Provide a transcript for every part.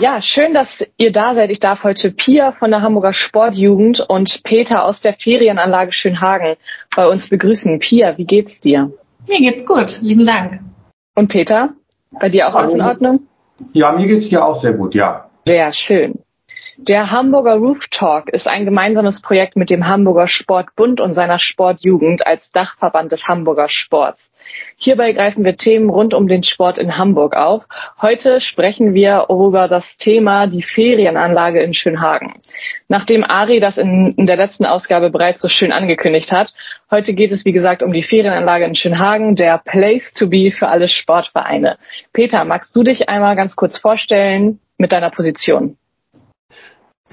Ja, schön, dass ihr da seid. Ich darf heute Pia von der Hamburger Sportjugend und Peter aus der Ferienanlage Schönhagen bei uns begrüßen. Pia, wie geht's dir? Mir geht's gut, lieben Dank. Und Peter, bei dir auch alles in Ordnung? Ja, mir geht's dir auch sehr gut, ja. Sehr schön. Der Hamburger Roof Talk ist ein gemeinsames Projekt mit dem Hamburger Sportbund und seiner Sportjugend als Dachverband des Hamburger Sports. Hierbei greifen wir Themen rund um den Sport in Hamburg auf. Heute sprechen wir über das Thema die Ferienanlage in Schönhagen. Nachdem Ari das in, in, der letzten Ausgabe bereits so schön angekündigt hat, heute geht es wie gesagt um die Ferienanlage in Schönhagen, der Place to be für alle Sportvereine. Peter, magst du dich einmal ganz kurz vorstellen mit deiner Position?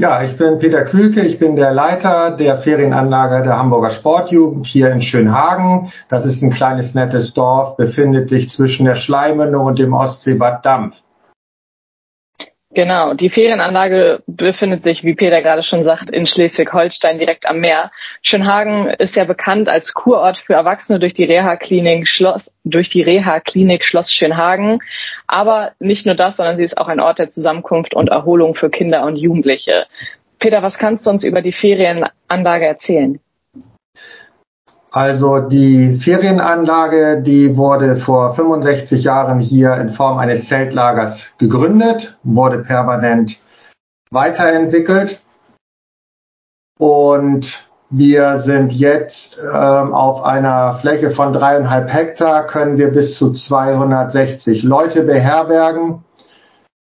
Ja, ich bin Peter Kühlke, ich bin der Leiter der Ferienanlage der Hamburger Sportjugend hier in Schönhagen. Das ist ein kleines nettes Dorf, befindet sich zwischen der Schleimende und dem Ostseebad Dampf. Genau, die Ferienanlage befindet sich, wie Peter gerade schon sagt, in Schleswig-Holstein direkt am Meer. Schönhagen ist ja bekannt als Kurort für Erwachsene durch die Reha-Klinik Schloss, durch die Reha-Klinik Schloss Schönhagen. Aber nicht nur das, sondern sie ist auch ein Ort der Zusammenkunft und Erholung für Kinder und Jugendliche. Peter, was kannst du uns über die Ferienanlage erzählen? Also die Ferienanlage, die wurde vor 65 Jahren hier in Form eines Zeltlagers gegründet, wurde permanent weiterentwickelt und wir sind jetzt ähm, auf einer Fläche von dreieinhalb Hektar, können wir bis zu 260 Leute beherbergen.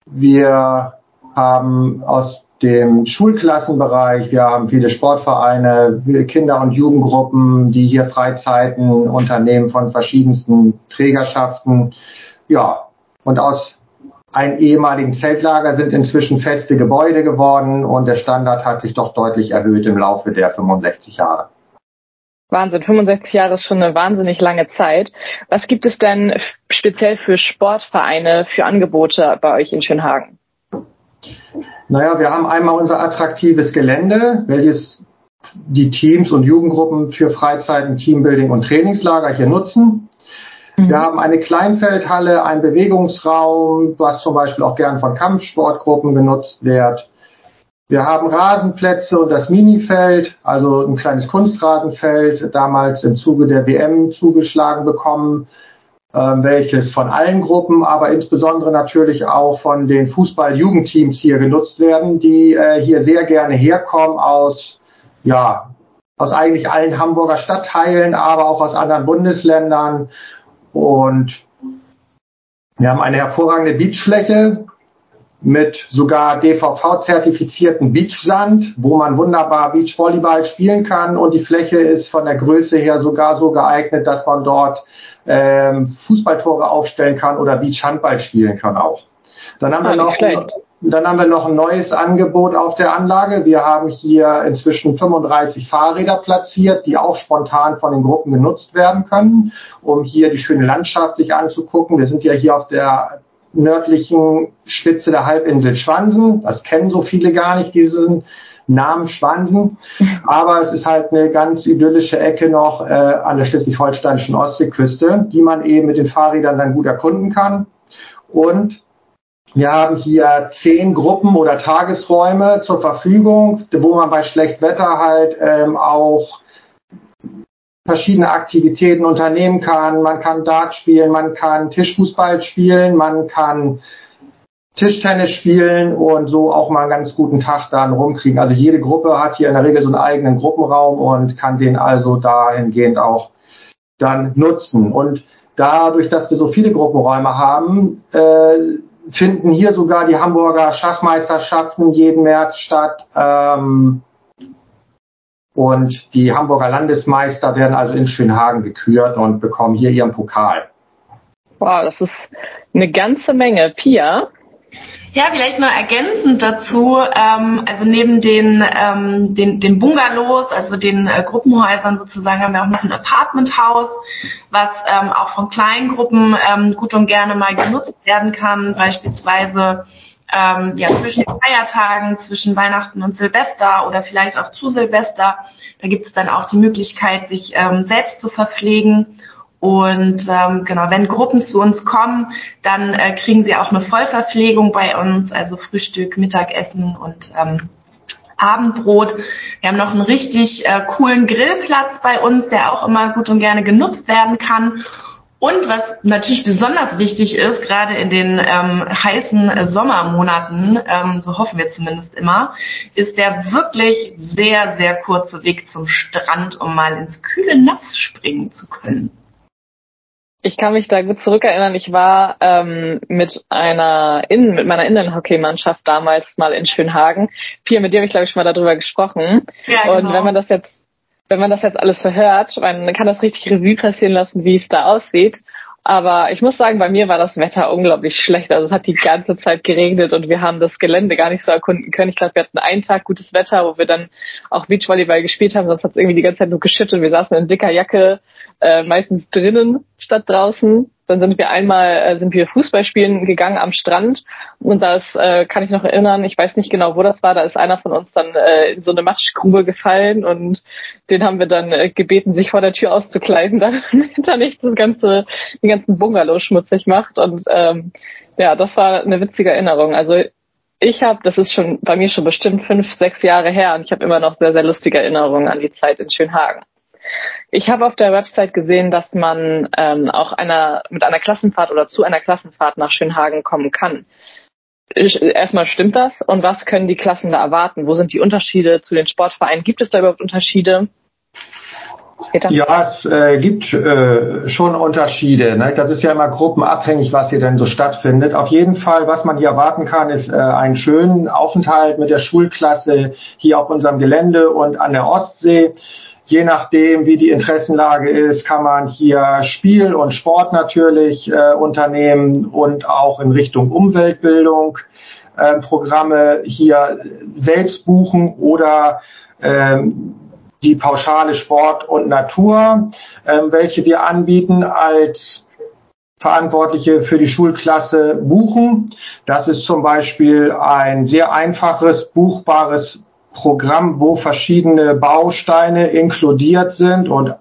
Wir haben aus dem Schulklassenbereich. Wir haben viele Sportvereine, Kinder- und Jugendgruppen, die hier Freizeiten unternehmen von verschiedensten Trägerschaften. Ja, und aus einem ehemaligen Zeltlager sind inzwischen feste Gebäude geworden und der Standard hat sich doch deutlich erhöht im Laufe der 65 Jahre. Wahnsinn, 65 Jahre ist schon eine wahnsinnig lange Zeit. Was gibt es denn speziell für Sportvereine, für Angebote bei euch in Schönhagen? Naja, wir haben einmal unser attraktives Gelände, welches die Teams und Jugendgruppen für Freizeiten, Teambuilding und Trainingslager hier nutzen. Mhm. Wir haben eine Kleinfeldhalle, einen Bewegungsraum, was zum Beispiel auch gern von Kampfsportgruppen genutzt wird. Wir haben Rasenplätze und das Minifeld, also ein kleines Kunstrasenfeld, damals im Zuge der WM zugeschlagen bekommen ähm, welches von allen Gruppen, aber insbesondere natürlich auch von den Fußball-Jugendteams hier genutzt werden, die äh, hier sehr gerne herkommen aus, ja, aus eigentlich allen Hamburger Stadtteilen, aber auch aus anderen Bundesländern. Und wir haben eine hervorragende Beachfläche mit sogar DVV-zertifizierten Beachsand, wo man wunderbar Beachvolleyball spielen kann. Und die Fläche ist von der Größe her sogar so geeignet, dass man dort ähm, Fußballtore aufstellen kann oder Beachhandball spielen kann auch. Dann haben, ah, wir noch, dann haben wir noch ein neues Angebot auf der Anlage. Wir haben hier inzwischen 35 Fahrräder platziert, die auch spontan von den Gruppen genutzt werden können, um hier die schöne Landschaft sich anzugucken. Wir sind ja hier auf der nördlichen Spitze der Halbinsel Schwansen. Das kennen so viele gar nicht, diesen Namen Schwansen. Aber es ist halt eine ganz idyllische Ecke noch äh, an der schleswig-holsteinischen Ostseeküste, die man eben mit den Fahrrädern dann gut erkunden kann. Und wir haben hier zehn Gruppen oder Tagesräume zur Verfügung, wo man bei Schlechtwetter halt ähm, auch verschiedene Aktivitäten unternehmen kann. Man kann Dart spielen, man kann Tischfußball spielen, man kann Tischtennis spielen und so auch mal einen ganz guten Tag dann rumkriegen. Also jede Gruppe hat hier in der Regel so einen eigenen Gruppenraum und kann den also dahingehend auch dann nutzen. Und dadurch, dass wir so viele Gruppenräume haben, äh, finden hier sogar die Hamburger Schachmeisterschaften jeden März statt. Ähm, und die Hamburger Landesmeister werden also in Schönhagen gekürt und bekommen hier ihren Pokal. Wow, das ist eine ganze Menge. Pia? Ja, vielleicht noch ergänzend dazu, ähm, also neben den, ähm, den, den Bungalows, also den äh, Gruppenhäusern sozusagen, haben wir auch noch ein Apartmenthaus, was ähm, auch von Kleingruppen ähm, gut und gerne mal genutzt werden kann, beispielsweise ähm, ja, zwischen Feiertagen, zwischen Weihnachten und Silvester oder vielleicht auch zu Silvester. Da gibt es dann auch die Möglichkeit, sich ähm, selbst zu verpflegen Und ähm, genau, wenn Gruppen zu uns kommen, dann äh, kriegen sie auch eine Vollverpflegung bei uns, also Frühstück, Mittagessen und ähm, Abendbrot. Wir haben noch einen richtig äh, coolen Grillplatz bei uns, der auch immer gut und gerne genutzt werden kann. Und was natürlich besonders wichtig ist, gerade in den ähm, heißen Sommermonaten, ähm, so hoffen wir zumindest immer, ist der wirklich sehr, sehr kurze Weg zum Strand, um mal ins kühle Nass springen zu können. Ich kann mich da gut zurückerinnern. Ich war ähm, mit einer Innen, mit meiner Innenhockeymannschaft damals mal in Schönhagen. Pia, mit dir habe ich glaube ich schon mal darüber gesprochen. Ja, genau. Und wenn man das jetzt, wenn man das jetzt alles verhört, man kann das richtig Revue passieren lassen, wie es da aussieht. Aber ich muss sagen, bei mir war das Wetter unglaublich schlecht. Also es hat die ganze Zeit geregnet und wir haben das Gelände gar nicht so erkunden können. Ich glaube, wir hatten einen Tag gutes Wetter, wo wir dann auch Beachvolleyball gespielt haben, sonst hat es irgendwie die ganze Zeit nur geschüttet. Wir saßen in dicker Jacke, äh, meistens drinnen statt draußen. Dann sind wir einmal äh, sind wir Fußball spielen gegangen am Strand und das äh, kann ich noch erinnern. Ich weiß nicht genau, wo das war. Da ist einer von uns dann äh, in so eine Matschgrube gefallen und den haben wir dann äh, gebeten, sich vor der Tür auszukleiden, damit er nicht das ganze den ganzen Bungalow schmutzig macht. Und ähm, ja, das war eine witzige Erinnerung. Also ich habe, das ist schon bei mir schon bestimmt fünf, sechs Jahre her und ich habe immer noch sehr, sehr lustige Erinnerungen an die Zeit in Schönhagen. Ich habe auf der Website gesehen, dass man ähm, auch einer, mit einer Klassenfahrt oder zu einer Klassenfahrt nach Schönhagen kommen kann. Erstmal stimmt das und was können die Klassen da erwarten? Wo sind die Unterschiede zu den Sportvereinen? Gibt es da überhaupt Unterschiede? Ja, es äh, gibt äh, schon Unterschiede. Ne? Das ist ja immer gruppenabhängig, was hier denn so stattfindet. Auf jeden Fall, was man hier erwarten kann, ist äh, einen schönen Aufenthalt mit der Schulklasse hier auf unserem Gelände und an der Ostsee. Je nachdem, wie die Interessenlage ist, kann man hier Spiel und Sport natürlich äh, unternehmen und auch in Richtung Umweltbildung äh, Programme hier selbst buchen oder ähm, die pauschale Sport und Natur, ähm, welche wir anbieten als Verantwortliche für die Schulklasse buchen. Das ist zum Beispiel ein sehr einfaches, buchbares Programm, wo verschiedene Bausteine inkludiert sind und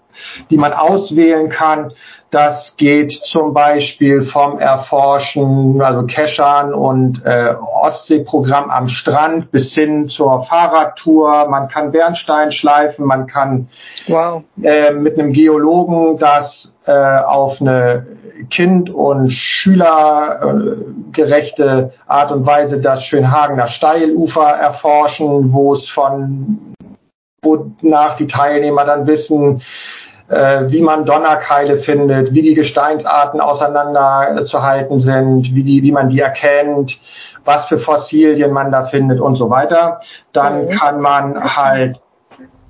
die man auswählen kann. Das geht zum Beispiel vom Erforschen, also Keschern und äh, Ostseeprogramm am Strand bis hin zur Fahrradtour. Man kann Bernstein schleifen, man kann wow. äh, mit einem Geologen das äh, auf eine kind- und schülergerechte Art und Weise das Schönhagener Steilufer erforschen, wo es von wonach die Teilnehmer dann wissen, äh, wie man Donnerkeile findet, wie die Gesteinsarten auseinanderzuhalten sind, wie, die, wie man die erkennt, was für Fossilien man da findet und so weiter. Dann mhm. kann man halt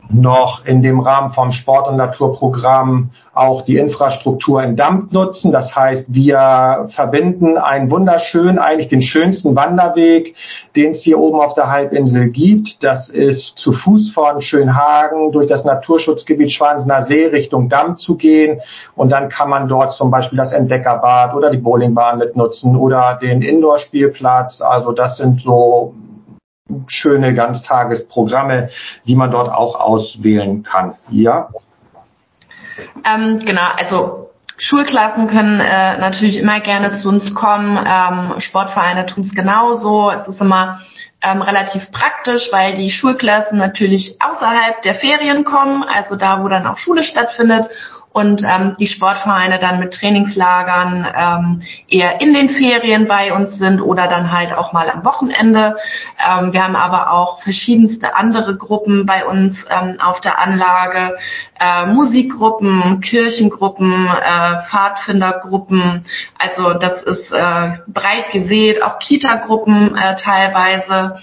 noch in dem Rahmen vom Sport- und Naturprogramm auch die Infrastruktur in Damp nutzen. Das heißt, wir verbinden einen wunderschönen, eigentlich den schönsten Wanderweg, den es hier oben auf der Halbinsel gibt. Das ist zu Fuß von Schönhagen durch das Naturschutzgebiet Schwansener See Richtung Damp zu gehen. Und dann kann man dort zum Beispiel das Entdeckerbad oder die Bowlingbahn mitnutzen oder den Indoor-Spielplatz. Also das sind so schöne Ganztagesprogramme, die man dort auch auswählen kann. Ja. Ähm, genau, also Schulklassen können äh, natürlich immer gerne zu uns kommen. Ähm, Sportvereine tun es genauso. Es ist immer ähm, relativ praktisch, weil die Schulklassen natürlich außerhalb der Ferien kommen, also da, wo dann auch Schule stattfindet und ähm, die Sportvereine dann mit Trainingslagern ähm, eher in den Ferien bei uns sind oder dann halt auch mal am Wochenende. Ähm, wir haben aber auch verschiedenste andere Gruppen bei uns ähm, auf der Anlage, äh, Musikgruppen, Kirchengruppen, äh, Pfadfindergruppen. Also das ist äh, breit gesät, auch Kita-Gruppen äh, teilweise.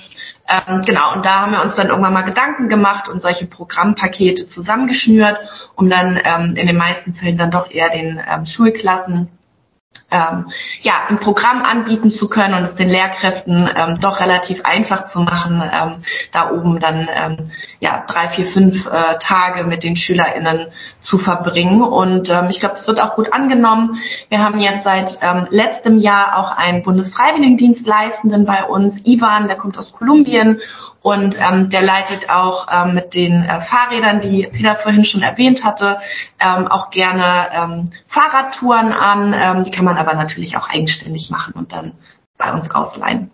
Ähm, genau, und da haben wir uns dann irgendwann mal Gedanken gemacht und solche Programmpakete zusammengeschnürt, um dann ähm, in den meisten Fällen dann doch eher den ähm, Schulklassen ähm, ja, ein Programm anbieten zu können und es den Lehrkräften ähm, doch relativ einfach zu machen, ähm, da oben dann ähm, ja drei, vier, fünf äh, Tage mit den SchülerInnen zu verbringen. Und ähm, ich glaube, es wird auch gut angenommen. Wir haben jetzt seit ähm, letztem Jahr auch einen Bundesfreiwilligendienstleistenden bei uns, Ivan, der kommt aus Kolumbien und ähm, der leitet auch ähm, mit den äh, Fahrrädern, die Peter vorhin schon erwähnt hatte, ähm, auch gerne ähm, Fahrradtouren an. Ähm, die kann man aber natürlich auch eigenständig machen und dann bei uns ausleihen.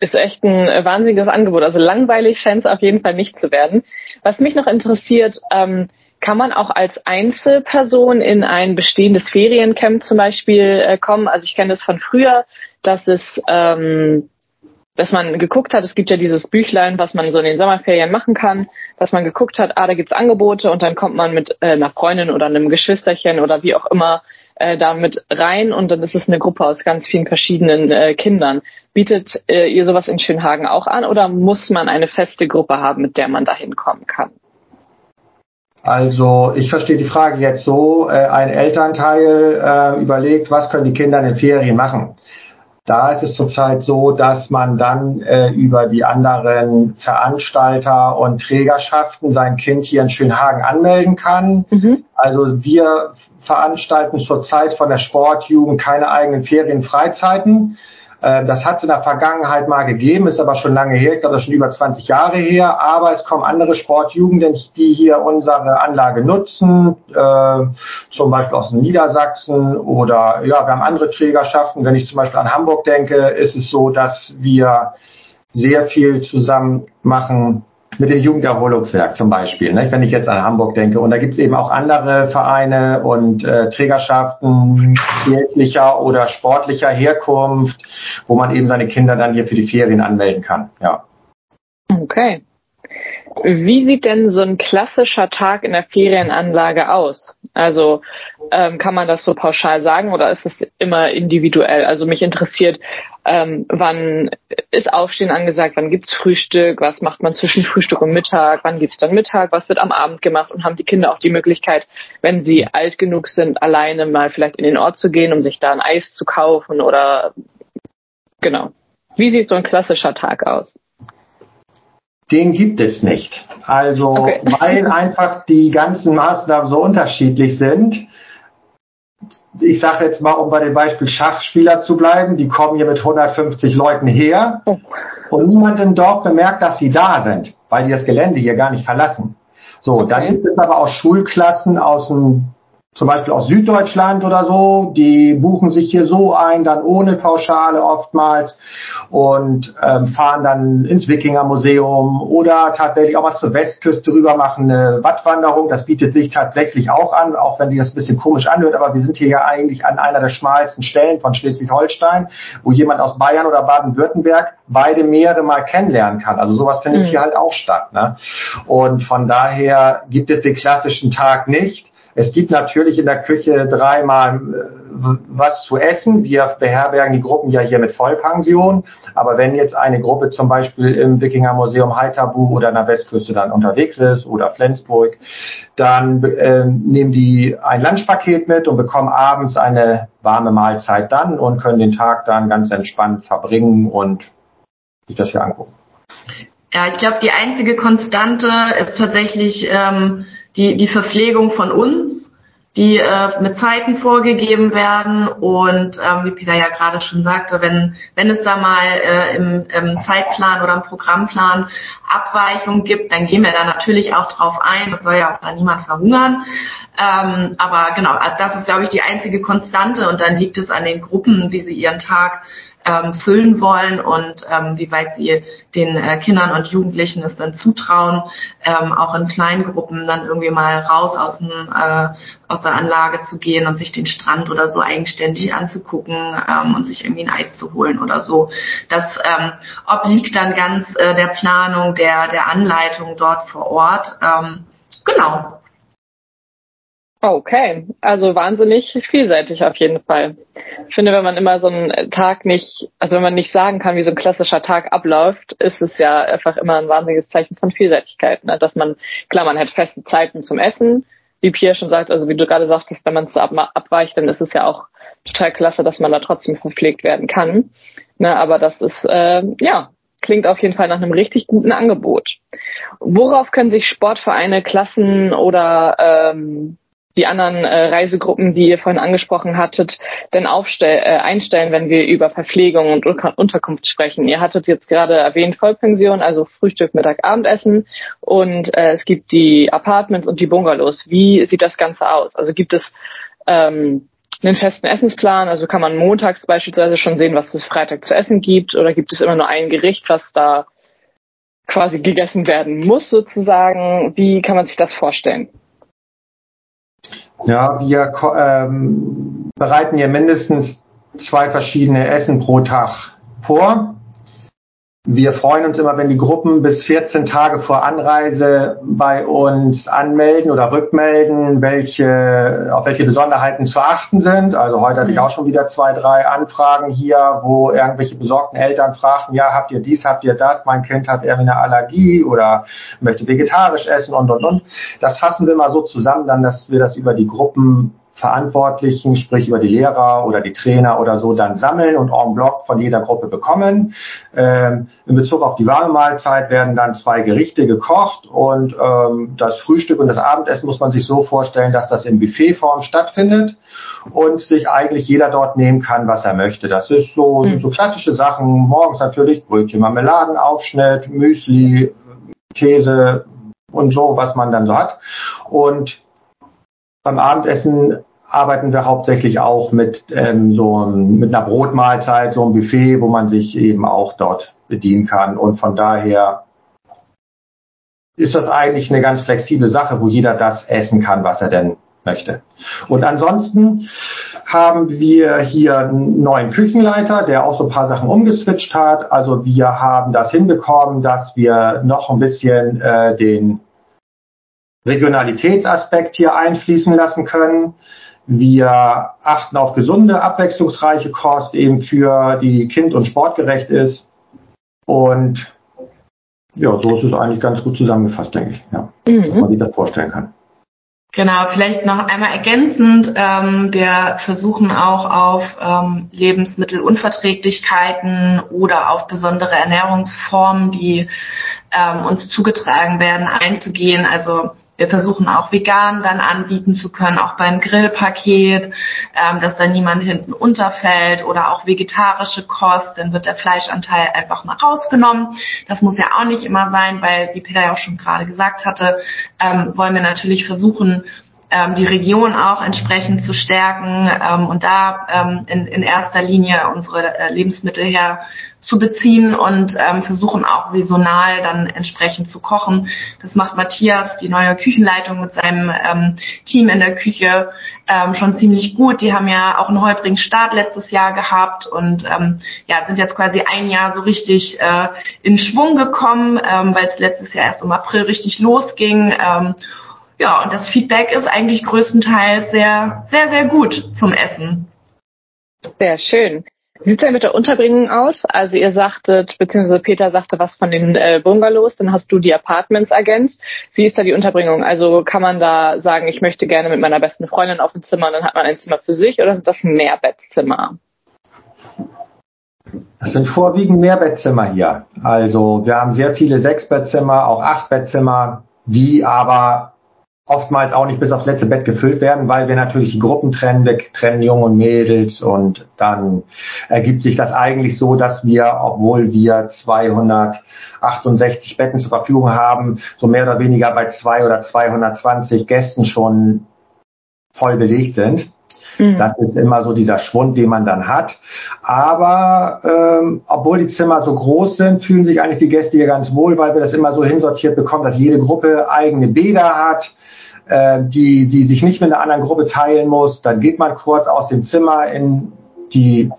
Ist echt ein wahnsinniges Angebot. Also langweilig scheint es auf jeden Fall nicht zu werden. Was mich noch interessiert, ähm, kann man auch als Einzelperson in ein bestehendes Feriencamp zum Beispiel äh, kommen? Also ich kenne das von früher, dass es ähm, dass man geguckt hat, es gibt ja dieses Büchlein, was man so in den Sommerferien machen kann, dass man geguckt hat, ah, da gibt's Angebote und dann kommt man mit äh, einer Freundin oder einem Geschwisterchen oder wie auch immer äh, da mit rein und dann ist es eine Gruppe aus ganz vielen verschiedenen äh, Kindern. Bietet äh, ihr sowas in Schönhagen auch an oder muss man eine feste Gruppe haben, mit der man da hinkommen kann? Also ich verstehe die Frage jetzt so, äh, ein Elternteil äh, überlegt, was können die Kinder in den Ferien machen. Da ist es zurzeit so, dass man dann äh, über die anderen Veranstalter und Trägerschaften sein Kind hier in Schönhagen anmelden kann. Mhm. Also wir veranstalten zurzeit von der Sportjugend keine eigenen Ferienfreizeiten. Äh, das hat es in der Vergangenheit mal gegeben, ist aber schon lange her, ich glaube, das ist schon über 20 Jahre her. Aber es kommen andere Sportjugenden, die hier unsere Anlage nutzen, äh, zum Beispiel aus Niedersachsen oder ja, wir haben andere Trägerschaften. Wenn ich zum Beispiel an Hamburg denke, ist es so, dass wir sehr viel zusammen machen mit dem Jugenderholungswerk zum Beispiel, ne? wenn ich jetzt an Hamburg denke. Und da gibt es eben auch andere Vereine und äh, Trägerschaften geldlicher oder sportlicher Herkunft, wo man eben seine Kinder dann hier für die Ferien anmelden kann. Ja. Okay. Wie sieht denn so ein klassischer Tag in der Ferienanlage aus? Also ähm, kann man das so pauschal sagen oder ist es immer individuell? Also mich interessiert, ähm, wann ist Aufstehen angesagt, wann gibt's Frühstück, was macht man zwischen Frühstück und Mittag, wann gibt's dann Mittag, was wird am Abend gemacht und haben die Kinder auch die Möglichkeit, wenn sie alt genug sind, alleine mal vielleicht in den Ort zu gehen, um sich da ein Eis zu kaufen oder genau. Wie sieht so ein klassischer Tag aus? Den gibt es nicht. Also, okay. weil einfach die ganzen Maßnahmen so unterschiedlich sind. Ich sage jetzt mal, um bei dem Beispiel Schachspieler zu bleiben, die kommen hier mit 150 Leuten her oh. und niemand im Dorf bemerkt, dass sie da sind, weil die das Gelände hier gar nicht verlassen. So, okay. dann gibt es aber auch Schulklassen aus dem zum Beispiel aus Süddeutschland oder so, die buchen sich hier so ein, dann ohne Pauschale oftmals und ähm, fahren dann ins Wikingermuseum oder tatsächlich auch mal zur Westküste rüber machen eine Wattwanderung. Das bietet sich tatsächlich auch an, auch wenn sich das ein bisschen komisch anhört, aber wir sind hier ja eigentlich an einer der schmalsten Stellen von Schleswig-Holstein, wo jemand aus Bayern oder Baden-Württemberg beide Meere mal kennenlernen kann. Also sowas findet mhm. hier halt auch statt. Ne? Und von daher gibt es den klassischen Tag nicht. Es gibt natürlich in der Küche dreimal äh, was zu essen. Wir beherbergen die Gruppen ja hier mit Vollpension. Aber wenn jetzt eine Gruppe zum Beispiel im Wikinger Museum Haithabu oder an der Westküste dann unterwegs ist oder Flensburg, dann äh, nehmen die ein Lunchpaket mit und bekommen abends eine warme Mahlzeit dann und können den Tag dann ganz entspannt verbringen und sich das hier angucken. Ja, ich glaube, die einzige Konstante ist tatsächlich ähm, die, die Verpflegung von uns, die äh, mit Zeiten vorgegeben werden und ähm, wie Peter ja gerade schon sagte, wenn wenn es da mal äh, im, im Zeitplan oder im Programmplan Abweichungen gibt, dann gehen wir da natürlich auch drauf ein. Das soll ja auch da niemand verhungern. Ähm, aber genau, das ist glaube ich die einzige Konstante und dann liegt es an den Gruppen, wie sie ihren Tag ähm, füllen wollen und ähm, wie weit sie den äh, Kindern und Jugendlichen es dann zutrauen, ähm, auch in kleinen Gruppen dann irgendwie mal raus aus, dem, äh, aus der Anlage zu gehen und sich den Strand oder so eigenständig anzugucken ähm, und sich irgendwie ein Eis zu holen oder so. Das ähm, obliegt dann ganz äh, der Planung, der, der Anleitung dort vor Ort. Ähm, genau. Okay, also wahnsinnig vielseitig auf jeden Fall. Ich finde, wenn man immer so einen Tag nicht, also wenn man nicht sagen kann, wie so ein klassischer Tag abläuft, ist es ja einfach immer ein wahnsinniges Zeichen von Vielseitigkeit. Ne? Dass man, klar, man hat feste Zeiten zum Essen, wie Pierre schon sagt, also wie du gerade sagtest, wenn man es ab, abweicht, dann ist es ja auch total klasse, dass man da trotzdem verpflegt werden kann. Ne, aber das ist, äh, ja, klingt auf jeden Fall nach einem richtig guten Angebot. Worauf können sich Sportvereine, Klassen oder ähm, die anderen äh, Reisegruppen, die ihr vorhin angesprochen hattet, denn aufstell, äh, einstellen, wenn wir über Verpflegung und Unterkunft sprechen? Ihr hattet jetzt gerade erwähnt Vollpension, also Frühstück, Mittag, Abendessen und äh, es gibt die Apartments und die Bungalows. Wie sieht das Ganze aus? Also gibt es ähm, einen festen Essensplan? Also kann man montags beispielsweise schon sehen, was es Freitag zu essen gibt oder gibt es immer nur ein Gericht, was da quasi gegessen werden muss sozusagen? Wie kann man sich das vorstellen? Ja, wir ähm, bereiten hier mindestens zwei verschiedene Essen pro Tag vor. Wir freuen uns immer, wenn die Gruppen bis 14 Tage vor Anreise bei uns anmelden oder rückmelden, welche, auf welche Besonderheiten zu achten sind. Also heute hatte ich auch schon wieder zwei, drei Anfragen hier, wo irgendwelche besorgten Eltern fragten, ja, habt ihr dies, habt ihr das? Mein Kind hat irgendwie eine Allergie oder möchte vegetarisch essen und, und, und. Das fassen wir mal so zusammen, dann, dass wir das über die Gruppen Verantwortlichen, sprich über die Lehrer oder die Trainer oder so, dann sammeln und en bloc von jeder Gruppe bekommen. Ähm, in Bezug auf die warme Mahlzeit werden dann zwei Gerichte gekocht und ähm, das Frühstück und das Abendessen muss man sich so vorstellen, dass das in Buffetform stattfindet und sich eigentlich jeder dort nehmen kann, was er möchte. Das ist so, mhm. so klassische Sachen. Morgens natürlich Brötchen, Marmeladenaufschnitt, Müsli, Käse und so, was man dann so hat. Und beim Abendessen arbeiten wir hauptsächlich auch mit ähm, so mit einer Brotmahlzeit, so einem Buffet, wo man sich eben auch dort bedienen kann. Und von daher ist das eigentlich eine ganz flexible Sache, wo jeder das essen kann, was er denn möchte. Und ansonsten haben wir hier einen neuen Küchenleiter, der auch so ein paar Sachen umgeswitcht hat. Also wir haben das hinbekommen, dass wir noch ein bisschen äh, den Regionalitätsaspekt hier einfließen lassen können. Wir achten auf gesunde, abwechslungsreiche Kost, eben für die kind- und sportgerecht ist. Und ja, so ist es eigentlich ganz gut zusammengefasst, denke ich, ja, mhm. dass man sich das vorstellen kann. Genau, vielleicht noch einmal ergänzend. Ähm, wir versuchen auch auf ähm, Lebensmittelunverträglichkeiten oder auf besondere Ernährungsformen, die ähm, uns zugetragen werden, einzugehen. Also wir versuchen auch vegan dann anbieten zu können, auch beim Grillpaket, ähm, dass da niemand hinten unterfällt oder auch vegetarische Kost, dann wird der Fleischanteil einfach mal rausgenommen. Das muss ja auch nicht immer sein, weil, wie Peter ja auch schon gerade gesagt hatte, ähm, wollen wir natürlich versuchen, ähm, die Region auch entsprechend zu stärken ähm, und da ähm, in, in erster Linie unsere äh, Lebensmittel her zu beziehen und ähm, versuchen auch saisonal dann entsprechend zu kochen. Das macht Matthias, die neue Küchenleitung mit seinem ähm, Team in der Küche ähm, schon ziemlich gut. Die haben ja auch einen holprigen Start letztes Jahr gehabt und ähm, ja sind jetzt quasi ein Jahr so richtig äh, in Schwung gekommen, ähm, weil es letztes Jahr erst im April richtig losging. Ähm, ja, und das Feedback ist eigentlich größtenteils sehr, sehr, sehr gut zum Essen. Sehr schön. Sieht es denn mit der Unterbringung aus? Also ihr sagtet, beziehungsweise Peter sagte was von den äh, Bungalows, dann hast du die Apartments ergänzt. Wie ist da die Unterbringung? Also kann man da sagen, ich möchte gerne mit meiner besten Freundin auf ein Zimmer dann hat man ein Zimmer für sich oder sind das Mehrbettzimmer? Das sind vorwiegend Mehrbettzimmer hier. Also wir haben sehr viele Sechsbettzimmer, auch Achtbettzimmer, die aber oftmals auch nicht bis aufs letzte Bett gefüllt werden, weil wir natürlich die Gruppen trennen, wir trennen Jungen und Mädels und dann ergibt sich das eigentlich so, dass wir, obwohl wir 268 Betten zur Verfügung haben, so mehr oder weniger bei zwei oder 220 Gästen schon voll belegt sind. Mhm. Das ist immer so dieser Schwund, den man dann hat. Aber ähm, obwohl die Zimmer so groß sind, fühlen sich eigentlich die Gäste hier ganz wohl, weil wir das immer so hinsortiert bekommen, dass jede Gruppe eigene Bäder hat, äh, die sie sich nicht mit einer anderen Gruppe teilen muss. Dann geht man kurz aus dem Zimmer in die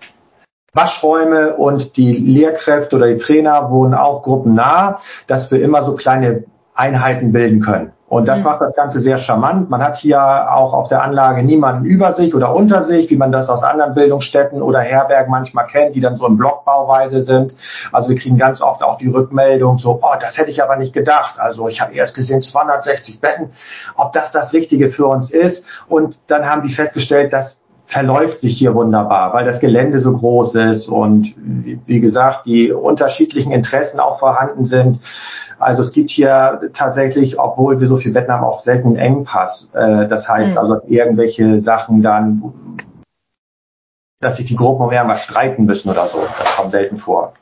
Waschräume und die Lehrkräfte oder die Trainer wohnen auch gruppennah, dass wir immer so kleine Einheiten bilden können. Und das mhm. macht das Ganze sehr charmant. Man hat hier auch auf der Anlage niemanden über sich oder unter sich, wie man das aus anderen Bildungsstätten oder Herbergen manchmal kennt, die dann so in Blockbauweise sind. Also wir kriegen ganz oft auch die Rückmeldung so, oh, das hätte ich aber nicht gedacht. Also ich habe erst gesehen 260 Betten, ob das das Richtige für uns ist. Und dann haben die festgestellt, dass verläuft sich hier wunderbar, weil das Gelände so groß ist und wie gesagt, die unterschiedlichen Interessen auch vorhanden sind. Also es gibt hier tatsächlich, obwohl wir so viel Betten haben, auch selten einen Engpass. Äh, das heißt mhm. also irgendwelche Sachen dann, dass sich die Gruppen um irgendwas streiten müssen oder so. Das kommt selten vor.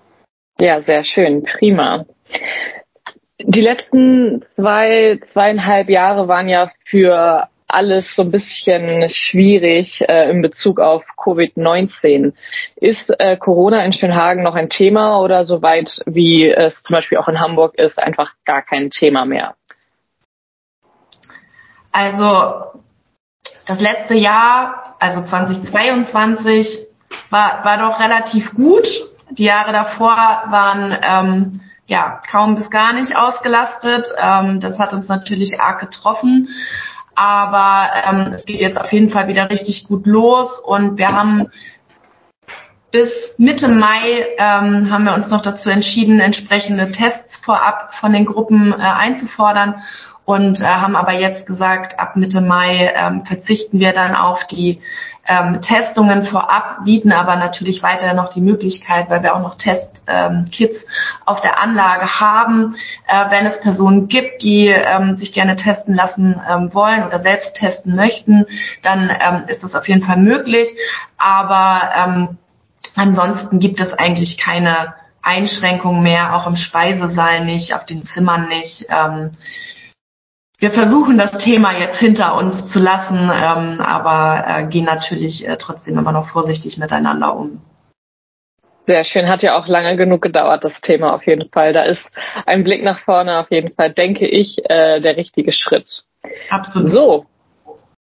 Ja, sehr schön, prima. Die letzten zwei, zweieinhalb Jahre waren ja für alles so ein bisschen schwierig äh, in Bezug auf Covid-19. Ist äh, Corona in Schönhagen noch ein Thema oder soweit wie es zum Beispiel auch in Hamburg ist, einfach gar kein Thema mehr? Also das letzte Jahr, also 2022, war, war doch relativ gut. Die Jahre davor waren ähm, ja kaum bis gar nicht ausgelastet. Ähm, das hat uns natürlich arg getroffen. Aber ähm, es geht jetzt auf jeden Fall wieder richtig gut los und wir haben bis Mitte Mai ähm, haben wir uns noch dazu entschieden, entsprechende Tests vorab von den Gruppen äh, einzufordern und äh, haben aber jetzt gesagt, ab Mitte Mai ähm, verzichten wir dann auf die ähm, Testungen vorab, bieten aber natürlich weiterhin noch die Möglichkeit, weil wir auch noch Testkits ähm, auf der Anlage haben, äh, wenn es Personen gibt, die ähm, sich gerne testen lassen ähm, wollen oder selbst testen möchten, dann ähm, ist das auf jeden Fall möglich. Aber ähm, ansonsten gibt es eigentlich keine Einschränkungen mehr, auch im Speisesaal nicht, auf den Zimmern nicht. Ähm, wir versuchen das Thema jetzt hinter uns zu lassen, ähm, aber äh, gehen natürlich äh, trotzdem immer noch vorsichtig miteinander um. Sehr schön, hat ja auch lange genug gedauert, das Thema auf jeden Fall. Da ist ein Blick nach vorne auf jeden Fall, denke ich, äh, der richtige Schritt. Absolut. So,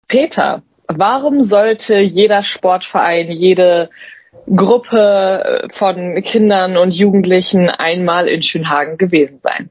Peter, warum sollte jeder Sportverein, jede Gruppe äh, von Kindern und Jugendlichen einmal in Schönhagen gewesen sein?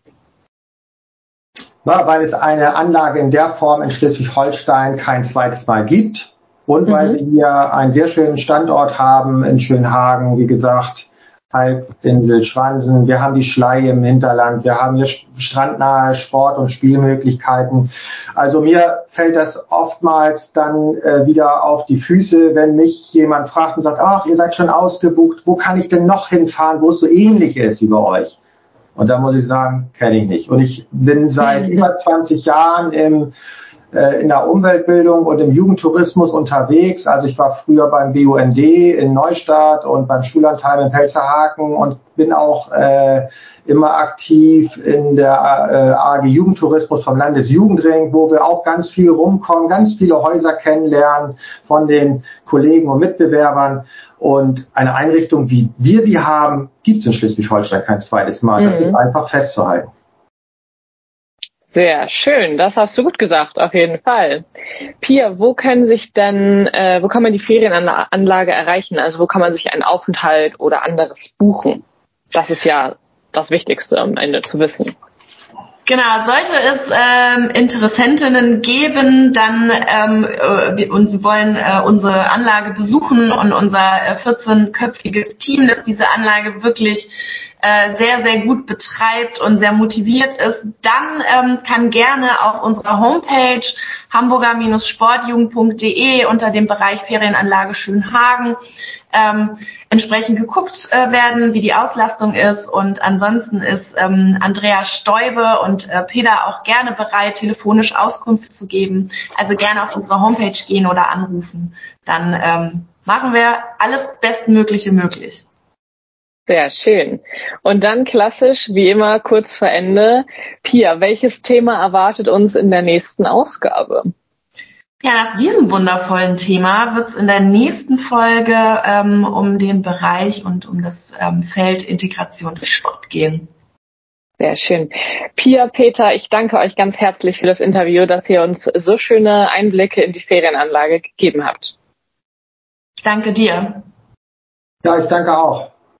Na, weil es eine Anlage in der Form in Schleswig-Holstein kein zweites Mal gibt und mhm. weil wir hier einen sehr schönen Standort haben in Schönhagen, wie gesagt, Halbinsel Schwansen, wir haben die Schlei im Hinterland, wir haben hier strandnahe Sport- und Spielmöglichkeiten. Also mir fällt das oftmals dann äh, wieder auf die Füße, wenn mich jemand fragt und sagt, ach, ihr seid schon ausgebucht, wo kann ich denn noch hinfahren, wo es so ähnlich ist wie bei euch? Und da muss ich sagen, kenne ich nicht. Und ich bin seit über 20 Jahren im, äh, in der Umweltbildung und im Jugendtourismus unterwegs. Also ich war früher beim BUND in Neustadt und beim Schullandheim in Pelzerhaken und bin auch äh, immer aktiv in der äh, AG Jugendtourismus vom Landesjugendring, wo wir auch ganz viel rumkommen, ganz viele Häuser kennenlernen von den Kollegen und Mitbewerbern. Und eine Einrichtung, wie wir sie haben, gibt es in Schleswig-Holstein kein zweites Mal. Mhm. Das ist einfach festzuhalten. Sehr schön, das hast du gut gesagt, auf jeden Fall. Pia, wo können sich denn, äh, wo kann man die Ferienanlage erreichen? Also wo kann man sich einen Aufenthalt oder anderes buchen? Das ist ja das Wichtigste am Ende zu wissen. Genau, sollte es ähm, Interessentinnen geben, dann ähm, äh, und sie wollen äh, unsere Anlage besuchen und unser äh, 14-köpfiges Team, das diese Anlage wirklich äh, sehr, sehr gut betreibt und sehr motiviert ist, dann ähm, kann gerne auf unserer Homepage hamburger-sportjugend.de unter dem Bereich Ferienanlage Schönhagen ähm, entsprechend geguckt äh, werden, wie die Auslastung ist. Und ansonsten ist ähm, Andrea Stäube und äh, Peter auch gerne bereit, telefonisch Auskunft zu geben. Also gerne auf unsere Homepage gehen oder anrufen. Dann ähm, machen wir alles Bestmögliche möglich. Sehr schön. Und dann klassisch, wie immer, kurz vor Ende. Pia, welches Thema erwartet uns in der nächsten Ausgabe? Ja, nach diesem wundervollen Thema wird es in der nächsten Folge ähm, um den Bereich und um das ähm, Feld Integration durch Sport gehen. Sehr schön. Pia, Peter, ich danke euch ganz herzlich für das Interview, dass ihr uns so schöne Einblicke in die Ferienanlage gegeben habt. Ich danke dir. Ja, ich danke auch.